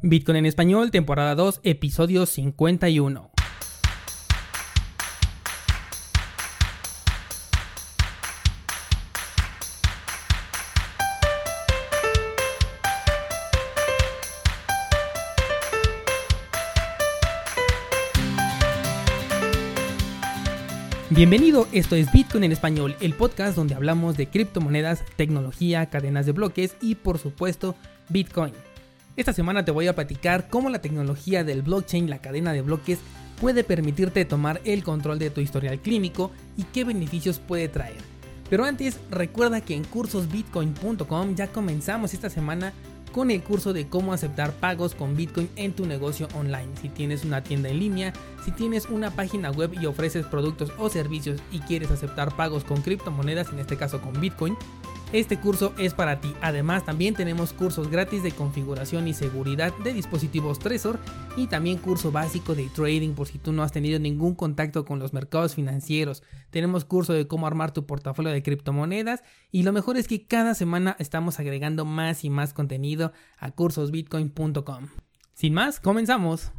Bitcoin en español, temporada 2, episodio 51. Bienvenido, esto es Bitcoin en español, el podcast donde hablamos de criptomonedas, tecnología, cadenas de bloques y por supuesto Bitcoin. Esta semana te voy a platicar cómo la tecnología del blockchain, la cadena de bloques, puede permitirte tomar el control de tu historial clínico y qué beneficios puede traer. Pero antes, recuerda que en cursosbitcoin.com ya comenzamos esta semana con el curso de cómo aceptar pagos con Bitcoin en tu negocio online. Si tienes una tienda en línea, si tienes una página web y ofreces productos o servicios y quieres aceptar pagos con criptomonedas, en este caso con Bitcoin, este curso es para ti. Además, también tenemos cursos gratis de configuración y seguridad de dispositivos Trezor y también curso básico de trading por si tú no has tenido ningún contacto con los mercados financieros. Tenemos curso de cómo armar tu portafolio de criptomonedas y lo mejor es que cada semana estamos agregando más y más contenido a cursosbitcoin.com. Sin más, comenzamos.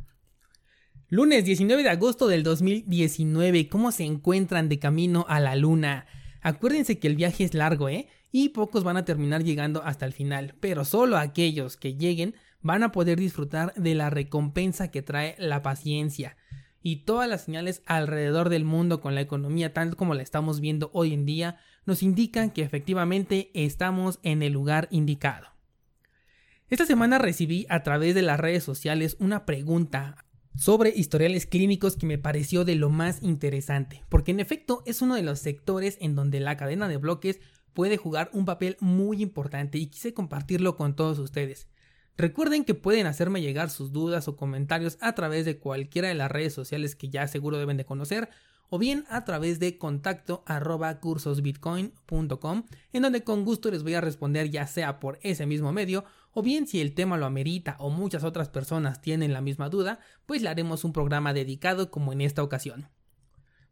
Lunes 19 de agosto del 2019, ¿cómo se encuentran de camino a la luna? Acuérdense que el viaje es largo, ¿eh? Y pocos van a terminar llegando hasta el final, pero solo aquellos que lleguen van a poder disfrutar de la recompensa que trae la paciencia. Y todas las señales alrededor del mundo con la economía tal como la estamos viendo hoy en día nos indican que efectivamente estamos en el lugar indicado. Esta semana recibí a través de las redes sociales una pregunta sobre historiales clínicos que me pareció de lo más interesante, porque en efecto es uno de los sectores en donde la cadena de bloques puede jugar un papel muy importante y quise compartirlo con todos ustedes. Recuerden que pueden hacerme llegar sus dudas o comentarios a través de cualquiera de las redes sociales que ya seguro deben de conocer o bien a través de contacto arroba cursosbitcoin.com en donde con gusto les voy a responder ya sea por ese mismo medio o bien si el tema lo amerita o muchas otras personas tienen la misma duda, pues le haremos un programa dedicado como en esta ocasión.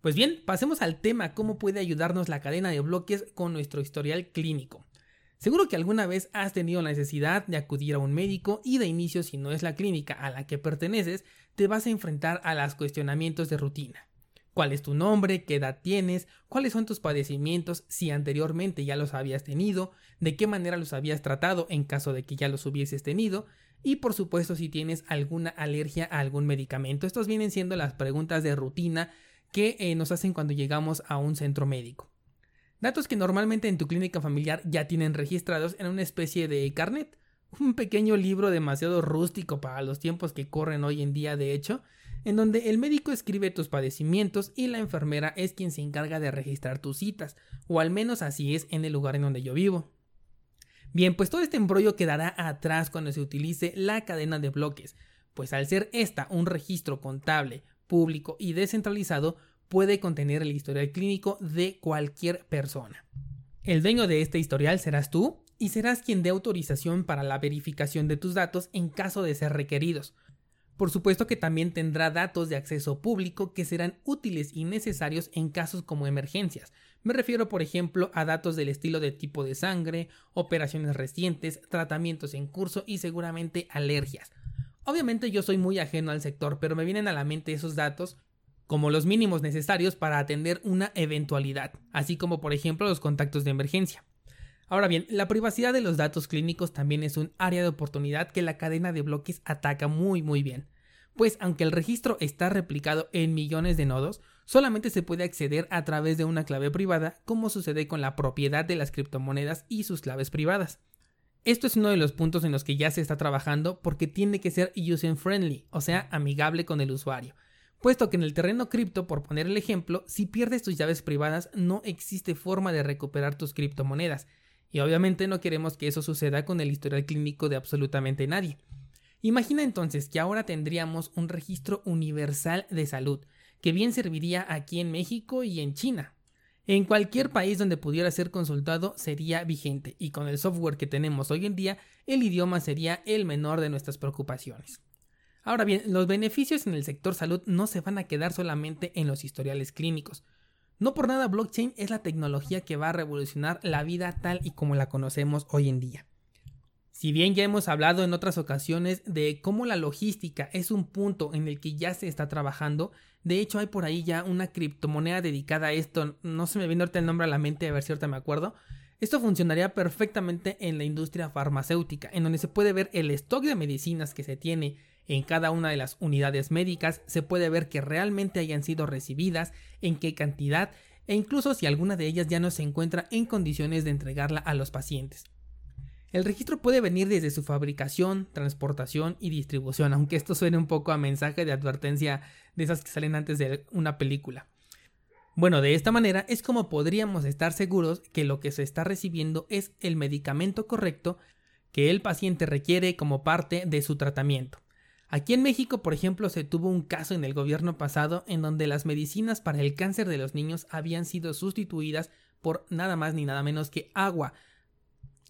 Pues bien, pasemos al tema cómo puede ayudarnos la cadena de bloques con nuestro historial clínico. Seguro que alguna vez has tenido la necesidad de acudir a un médico y de inicio si no es la clínica a la que perteneces, te vas a enfrentar a los cuestionamientos de rutina. ¿Cuál es tu nombre? ¿Qué edad tienes? ¿Cuáles son tus padecimientos si anteriormente ya los habías tenido? ¿De qué manera los habías tratado en caso de que ya los hubieses tenido? Y por supuesto si tienes alguna alergia a algún medicamento. Estos vienen siendo las preguntas de rutina que eh, nos hacen cuando llegamos a un centro médico. Datos que normalmente en tu clínica familiar ya tienen registrados en una especie de carnet, un pequeño libro demasiado rústico para los tiempos que corren hoy en día de hecho, en donde el médico escribe tus padecimientos y la enfermera es quien se encarga de registrar tus citas, o al menos así es en el lugar en donde yo vivo. Bien, pues todo este embrollo quedará atrás cuando se utilice la cadena de bloques, pues al ser esta un registro contable público y descentralizado puede contener el historial clínico de cualquier persona. El dueño de este historial serás tú y serás quien dé autorización para la verificación de tus datos en caso de ser requeridos. Por supuesto que también tendrá datos de acceso público que serán útiles y necesarios en casos como emergencias. Me refiero, por ejemplo, a datos del estilo de tipo de sangre, operaciones recientes, tratamientos en curso y seguramente alergias. Obviamente yo soy muy ajeno al sector, pero me vienen a la mente esos datos como los mínimos necesarios para atender una eventualidad, así como por ejemplo los contactos de emergencia. Ahora bien, la privacidad de los datos clínicos también es un área de oportunidad que la cadena de bloques ataca muy muy bien, pues aunque el registro está replicado en millones de nodos, solamente se puede acceder a través de una clave privada, como sucede con la propiedad de las criptomonedas y sus claves privadas. Esto es uno de los puntos en los que ya se está trabajando porque tiene que ser user friendly, o sea, amigable con el usuario. Puesto que en el terreno cripto, por poner el ejemplo, si pierdes tus llaves privadas no existe forma de recuperar tus criptomonedas. Y obviamente no queremos que eso suceda con el historial clínico de absolutamente nadie. Imagina entonces que ahora tendríamos un registro universal de salud, que bien serviría aquí en México y en China, en cualquier país donde pudiera ser consultado sería vigente y con el software que tenemos hoy en día el idioma sería el menor de nuestras preocupaciones. Ahora bien, los beneficios en el sector salud no se van a quedar solamente en los historiales clínicos. No por nada blockchain es la tecnología que va a revolucionar la vida tal y como la conocemos hoy en día. Si bien ya hemos hablado en otras ocasiones de cómo la logística es un punto en el que ya se está trabajando, de hecho hay por ahí ya una criptomoneda dedicada a esto, no se me viene ahorita el nombre a la mente, a ver si ahorita me acuerdo. Esto funcionaría perfectamente en la industria farmacéutica, en donde se puede ver el stock de medicinas que se tiene en cada una de las unidades médicas, se puede ver que realmente hayan sido recibidas, en qué cantidad e incluso si alguna de ellas ya no se encuentra en condiciones de entregarla a los pacientes. El registro puede venir desde su fabricación, transportación y distribución, aunque esto suene un poco a mensaje de advertencia de esas que salen antes de una película. Bueno, de esta manera es como podríamos estar seguros que lo que se está recibiendo es el medicamento correcto que el paciente requiere como parte de su tratamiento. Aquí en México, por ejemplo, se tuvo un caso en el gobierno pasado en donde las medicinas para el cáncer de los niños habían sido sustituidas por nada más ni nada menos que agua,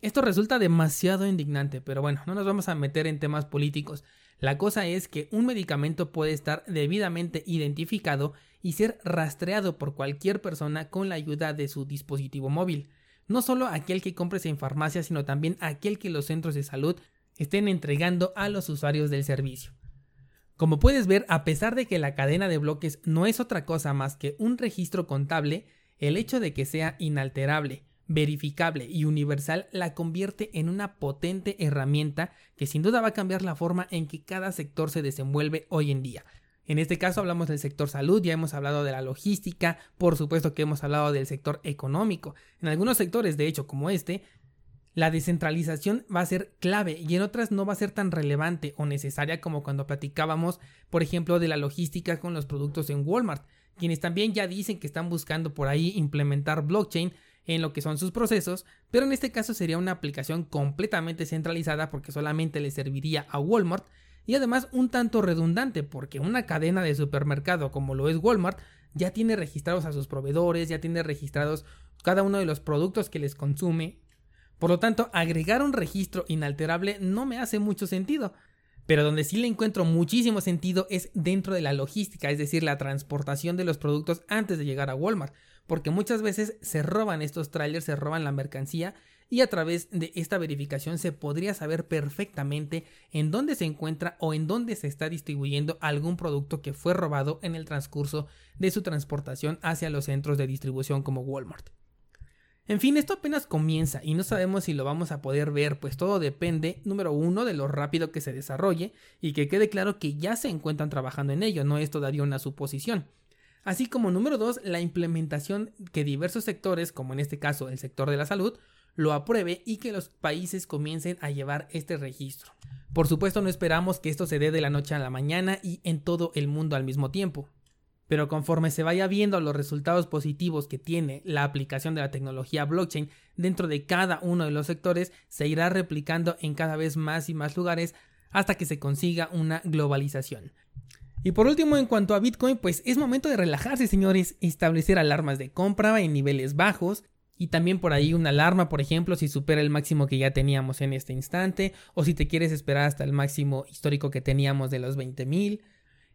esto resulta demasiado indignante, pero bueno, no nos vamos a meter en temas políticos. La cosa es que un medicamento puede estar debidamente identificado y ser rastreado por cualquier persona con la ayuda de su dispositivo móvil. No solo aquel que compres en farmacia, sino también aquel que los centros de salud estén entregando a los usuarios del servicio. Como puedes ver, a pesar de que la cadena de bloques no es otra cosa más que un registro contable, el hecho de que sea inalterable, verificable y universal la convierte en una potente herramienta que sin duda va a cambiar la forma en que cada sector se desenvuelve hoy en día. En este caso hablamos del sector salud, ya hemos hablado de la logística, por supuesto que hemos hablado del sector económico. En algunos sectores, de hecho, como este, la descentralización va a ser clave y en otras no va a ser tan relevante o necesaria como cuando platicábamos, por ejemplo, de la logística con los productos en Walmart, quienes también ya dicen que están buscando por ahí implementar blockchain en lo que son sus procesos, pero en este caso sería una aplicación completamente centralizada porque solamente le serviría a Walmart y además un tanto redundante porque una cadena de supermercado como lo es Walmart ya tiene registrados a sus proveedores, ya tiene registrados cada uno de los productos que les consume. Por lo tanto, agregar un registro inalterable no me hace mucho sentido. Pero donde sí le encuentro muchísimo sentido es dentro de la logística, es decir, la transportación de los productos antes de llegar a Walmart porque muchas veces se roban estos trailers, se roban la mercancía y a través de esta verificación se podría saber perfectamente en dónde se encuentra o en dónde se está distribuyendo algún producto que fue robado en el transcurso de su transportación hacia los centros de distribución como Walmart. En fin, esto apenas comienza y no sabemos si lo vamos a poder ver, pues todo depende, número uno, de lo rápido que se desarrolle y que quede claro que ya se encuentran trabajando en ello, no es todavía una suposición. Así como número dos, la implementación que diversos sectores, como en este caso el sector de la salud, lo apruebe y que los países comiencen a llevar este registro. Por supuesto no esperamos que esto se dé de la noche a la mañana y en todo el mundo al mismo tiempo. Pero conforme se vaya viendo los resultados positivos que tiene la aplicación de la tecnología blockchain dentro de cada uno de los sectores, se irá replicando en cada vez más y más lugares hasta que se consiga una globalización. Y por último, en cuanto a Bitcoin, pues es momento de relajarse, señores, establecer alarmas de compra en niveles bajos y también por ahí una alarma, por ejemplo, si supera el máximo que ya teníamos en este instante o si te quieres esperar hasta el máximo histórico que teníamos de los 20.000.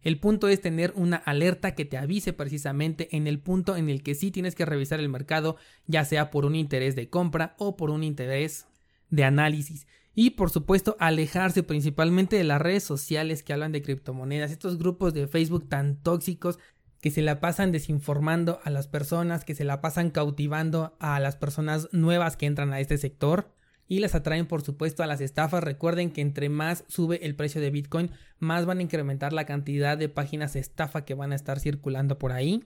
El punto es tener una alerta que te avise precisamente en el punto en el que sí tienes que revisar el mercado, ya sea por un interés de compra o por un interés de análisis. Y por supuesto alejarse principalmente de las redes sociales que hablan de criptomonedas, estos grupos de Facebook tan tóxicos que se la pasan desinformando a las personas, que se la pasan cautivando a las personas nuevas que entran a este sector y las atraen por supuesto a las estafas. Recuerden que entre más sube el precio de Bitcoin, más van a incrementar la cantidad de páginas estafa que van a estar circulando por ahí.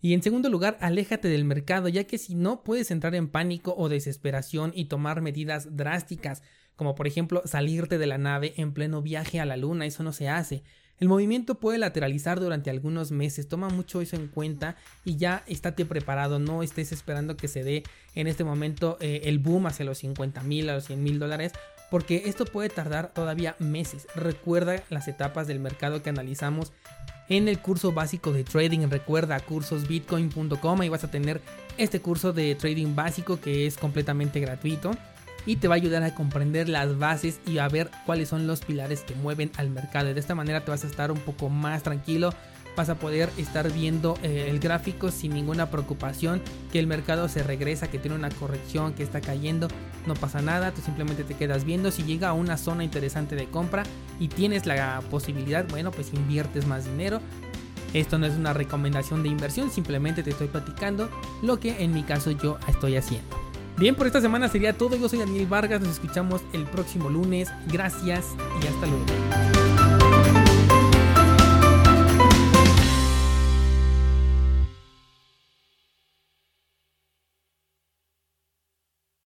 Y en segundo lugar, aléjate del mercado, ya que si no puedes entrar en pánico o desesperación y tomar medidas drásticas como por ejemplo salirte de la nave en pleno viaje a la luna, eso no se hace. El movimiento puede lateralizar durante algunos meses, toma mucho eso en cuenta y ya estate preparado, no estés esperando que se dé en este momento eh, el boom hacia los 50 mil, a los 100 mil dólares, porque esto puede tardar todavía meses. Recuerda las etapas del mercado que analizamos en el curso básico de trading. Recuerda cursosbitcoin.com, y vas a tener este curso de trading básico que es completamente gratuito y te va a ayudar a comprender las bases y a ver cuáles son los pilares que mueven al mercado. Y de esta manera te vas a estar un poco más tranquilo vas a poder estar viendo eh, el gráfico sin ninguna preocupación que el mercado se regresa, que tiene una corrección, que está cayendo, no pasa nada, tú simplemente te quedas viendo si llega a una zona interesante de compra y tienes la posibilidad, bueno, pues inviertes más dinero. Esto no es una recomendación de inversión, simplemente te estoy platicando lo que en mi caso yo estoy haciendo. Bien, por esta semana sería todo. Yo soy Daniel Vargas. Nos escuchamos el próximo lunes. Gracias y hasta luego.